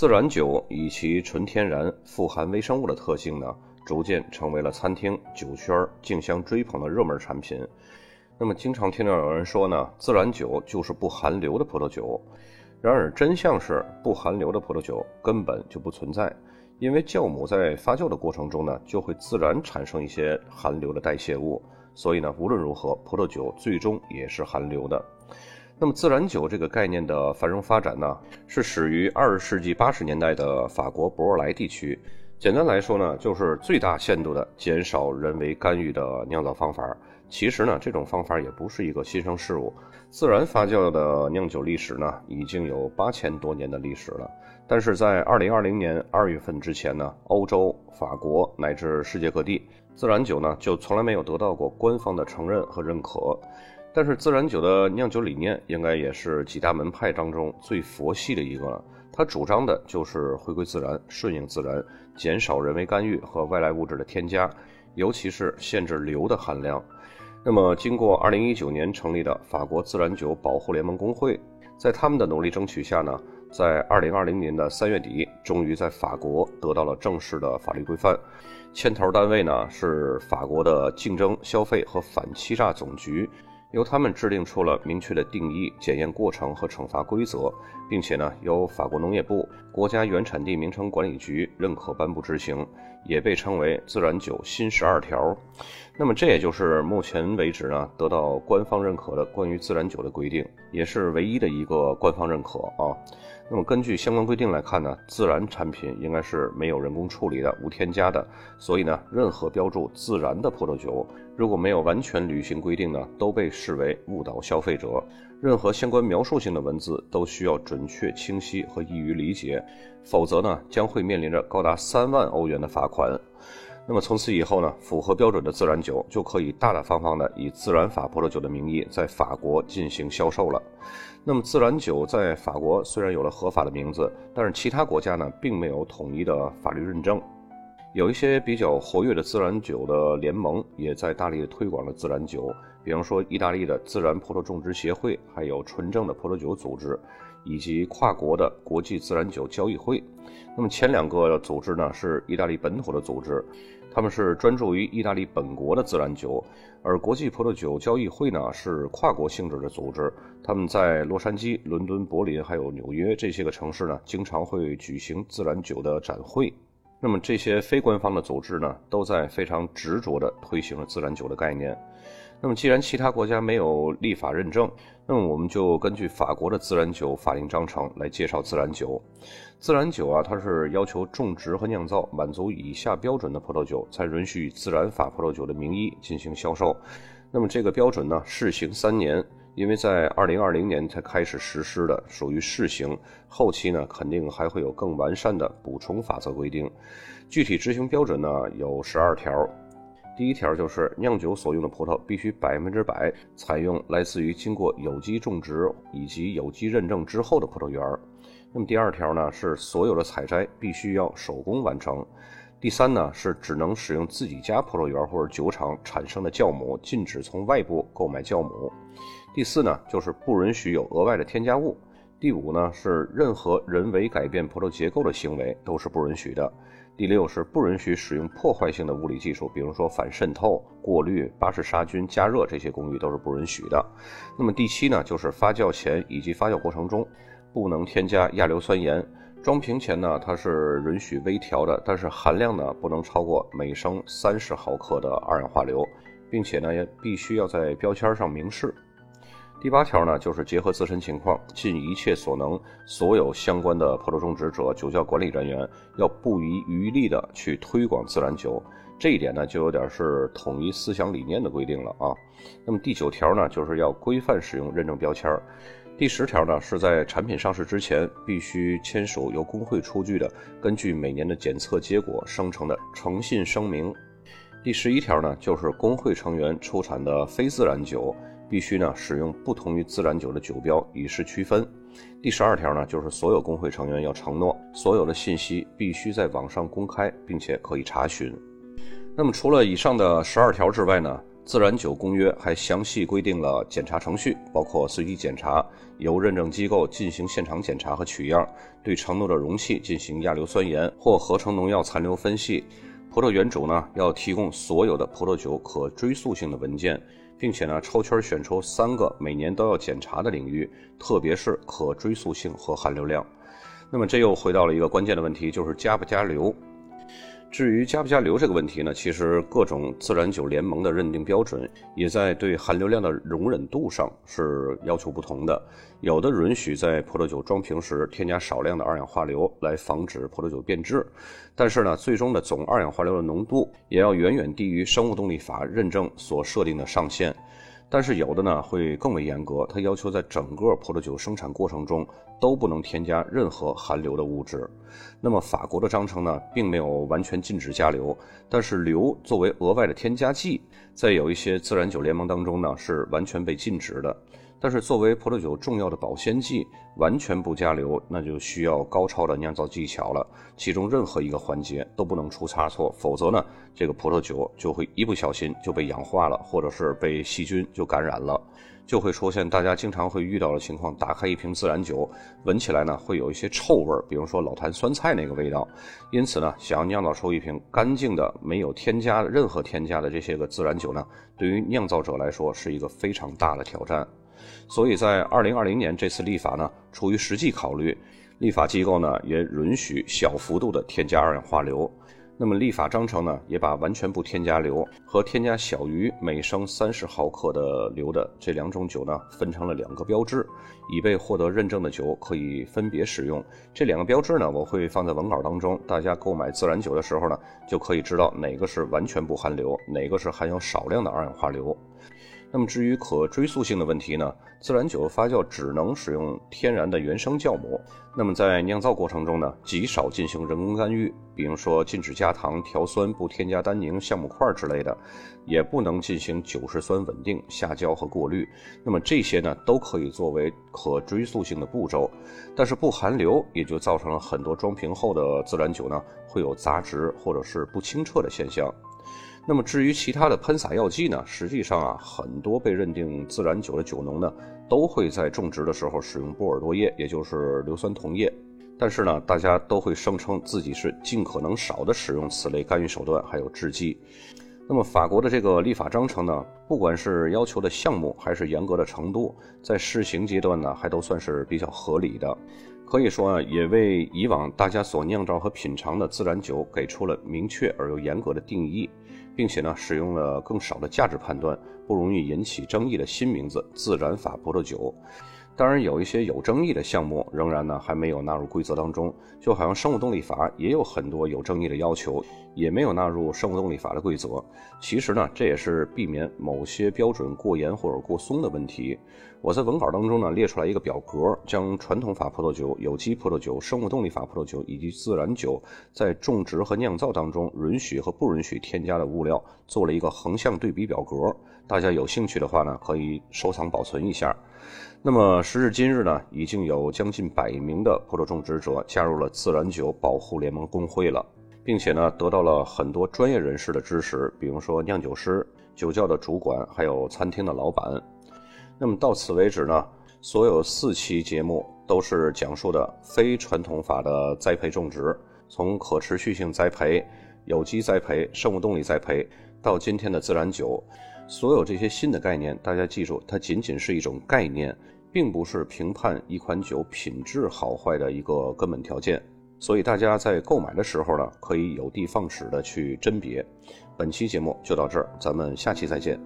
自然酒以其纯天然、富含微生物的特性呢，逐渐成为了餐厅、酒圈竞相追捧的热门产品。那么，经常听到有人说呢，自然酒就是不含硫的葡萄酒。然而，真相是不含硫的葡萄酒根本就不存在，因为酵母在发酵的过程中呢，就会自然产生一些含硫的代谢物。所以呢，无论如何，葡萄酒最终也是含硫的。那么，自然酒这个概念的繁荣发展呢，是始于二十世纪八十年代的法国博尔莱地区。简单来说呢，就是最大限度的减少人为干预的酿造方法。其实呢，这种方法也不是一个新生事物。自然发酵的酿酒历史呢，已经有八千多年的历史了。但是在二零二零年二月份之前呢，欧洲、法国乃至世界各地，自然酒呢就从来没有得到过官方的承认和认可。但是自然酒的酿酒理念，应该也是几大门派当中最佛系的一个了。它主张的就是回归自然，顺应自然，减少人为干预和外来物质的添加，尤其是限制硫的含量。那么，经过二零一九年成立的法国自然酒保护联盟工会，在他们的努力争取下呢，在二零二零年的三月底，终于在法国得到了正式的法律规范。牵头单位呢是法国的竞争、消费和反欺诈总局。由他们制定出了明确的定义、检验过程和惩罚规则，并且呢，由法国农业部、国家原产地名称管理局认可颁布执行，也被称为自然酒新十二条。那么，这也就是目前为止呢得到官方认可的关于自然酒的规定，也是唯一的一个官方认可啊。那么，根据相关规定来看呢，自然产品应该是没有人工处理的、无添加的，所以呢，任何标注自然的葡萄酒。如果没有完全履行规定呢，都被视为误导消费者。任何相关描述性的文字都需要准确、清晰和易于理解，否则呢，将会面临着高达三万欧元的罚款。那么从此以后呢，符合标准的自然酒就可以大大方方的以自然法葡萄酒的名义在法国进行销售了。那么自然酒在法国虽然有了合法的名字，但是其他国家呢，并没有统一的法律认证。有一些比较活跃的自然酒的联盟也在大力推广了自然酒，比方说意大利的自然葡萄种植协会，还有纯正的葡萄酒组织，以及跨国的国际自然酒交易会。那么前两个组织呢是意大利本土的组织，他们是专注于意大利本国的自然酒，而国际葡萄酒交易会呢是跨国性质的组织，他们在洛杉矶、伦敦、柏林还有纽约这些个城市呢，经常会举行自然酒的展会。那么这些非官方的组织呢，都在非常执着地推行了自然酒的概念。那么既然其他国家没有立法认证，那么我们就根据法国的自然酒法令章程来介绍自然酒。自然酒啊，它是要求种植和酿造满足以下标准的葡萄酒才允许以自然法葡萄酒的名义进行销售。那么这个标准呢，试行三年。因为在二零二零年才开始实施的，属于试行，后期呢肯定还会有更完善的补充法则规定。具体执行标准呢有十二条。第一条就是酿酒所用的葡萄必须百分之百采用来自于经过有机种植以及有机认证之后的葡萄园。那么第二条呢是所有的采摘必须要手工完成。第三呢是只能使用自己家葡萄园或者酒厂产生的酵母，禁止从外部购买酵母。第四呢，就是不允许有额外的添加物。第五呢，是任何人为改变葡萄结构的行为都是不允许的。第六是不允许使用破坏性的物理技术，比如说反渗透、过滤、巴氏杀菌、加热这些工艺都是不允许的。那么第七呢，就是发酵前以及发酵过程中不能添加亚硫酸盐。装瓶前呢，它是允许微调的，但是含量呢不能超过每升三十毫克的二氧化硫，并且呢也必须要在标签上明示。第八条呢，就是结合自身情况，尽一切所能，所有相关的葡萄种植者、酒窖管理人员要不遗余力的去推广自然酒。这一点呢，就有点是统一思想理念的规定了啊。那么第九条呢，就是要规范使用认证标签。第十条呢，是在产品上市之前，必须签署由工会出具的，根据每年的检测结果生成的诚信声明。第十一条呢，就是工会成员出产的非自然酒。必须呢使用不同于自然酒的酒标，以示区分。第十二条呢，就是所有工会成员要承诺，所有的信息必须在网上公开，并且可以查询。那么除了以上的十二条之外呢，自然酒公约还详细规定了检查程序，包括随机检查，由认证机构进行现场检查和取样，对承诺的容器进行亚硫酸盐或合成农药残留分析。葡萄园主呢要提供所有的葡萄酒可追溯性的文件，并且呢抽签选出三个每年都要检查的领域，特别是可追溯性和含硫量。那么这又回到了一个关键的问题，就是加不加硫。至于加不加硫这个问题呢，其实各种自然酒联盟的认定标准也在对含硫量的容忍度上是要求不同的。有的允许在葡萄酒装瓶时添加少量的二氧化硫来防止葡萄酒变质，但是呢，最终的总二氧化硫的浓度也要远远低于生物动力法认证所设定的上限。但是有的呢会更为严格，它要求在整个葡萄酒生产过程中都不能添加任何含硫的物质。那么法国的章程呢，并没有完全禁止加硫，但是硫作为额外的添加剂，在有一些自然酒联盟当中呢是完全被禁止的。但是作为葡萄酒重要的保鲜剂，完全不加硫，那就需要高超的酿造技巧了。其中任何一个环节都不能出差错，否则呢，这个葡萄酒就会一不小心就被氧化了，或者是被细菌就感染了，就会出现大家经常会遇到的情况：打开一瓶自然酒，闻起来呢会有一些臭味，比如说老坛酸菜那个味道。因此呢，想要酿造出一瓶干净的、没有添加任何添加的这些个自然酒呢，对于酿造者来说是一个非常大的挑战。所以在二零二零年这次立法呢，出于实际考虑，立法机构呢也允许小幅度的添加二氧化硫。那么立法章程呢也把完全不添加硫和添加小于每升三十毫克的硫的这两种酒呢分成了两个标志，以被获得认证的酒可以分别使用。这两个标志呢我会放在文稿当中，大家购买自然酒的时候呢就可以知道哪个是完全不含硫，哪个是含有少量的二氧化硫。那么至于可追溯性的问题呢？自然酒的发酵只能使用天然的原生酵母。那么在酿造过程中呢，极少进行人工干预，比如说禁止加糖、调酸、不添加单宁、橡木块之类的，也不能进行酒石酸稳定、下胶和过滤。那么这些呢，都可以作为可追溯性的步骤。但是不含硫，也就造成了很多装瓶后的自然酒呢，会有杂质或者是不清澈的现象。那么至于其他的喷洒药剂呢？实际上啊，很多被认定自然酒的酒农呢，都会在种植的时候使用波尔多液，也就是硫酸铜液。但是呢，大家都会声称自己是尽可能少的使用此类干预手段，还有制剂。那么法国的这个立法章程呢，不管是要求的项目还是严格的程度，在试行阶段呢，还都算是比较合理的。可以说啊，也为以往大家所酿造和品尝的自然酒给出了明确而又严格的定义。并且呢，使用了更少的价值判断，不容易引起争议的新名字——自然法葡萄酒。当然，有一些有争议的项目仍然呢还没有纳入规则当中，就好像生物动力法也有很多有争议的要求，也没有纳入生物动力法的规则。其实呢，这也是避免某些标准过严或者过松的问题。我在文稿当中呢列出来一个表格，将传统法葡萄酒、有机葡萄酒、生物动力法葡萄酒以及自然酒在种植和酿造当中允许和不允许添加的物料做了一个横向对比表格。大家有兴趣的话呢，可以收藏保存一下。那么时至今日呢，已经有将近百名的葡萄种植者加入了自然酒保护联盟工会了，并且呢，得到了很多专业人士的支持，比如说酿酒师、酒窖的主管，还有餐厅的老板。那么到此为止呢，所有四期节目都是讲述的非传统法的栽培种植，从可持续性栽培、有机栽培、生物动力栽培，到今天的自然酒。所有这些新的概念，大家记住，它仅仅是一种概念，并不是评判一款酒品质好坏的一个根本条件。所以大家在购买的时候呢，可以有的放矢的去甄别。本期节目就到这儿，咱们下期再见。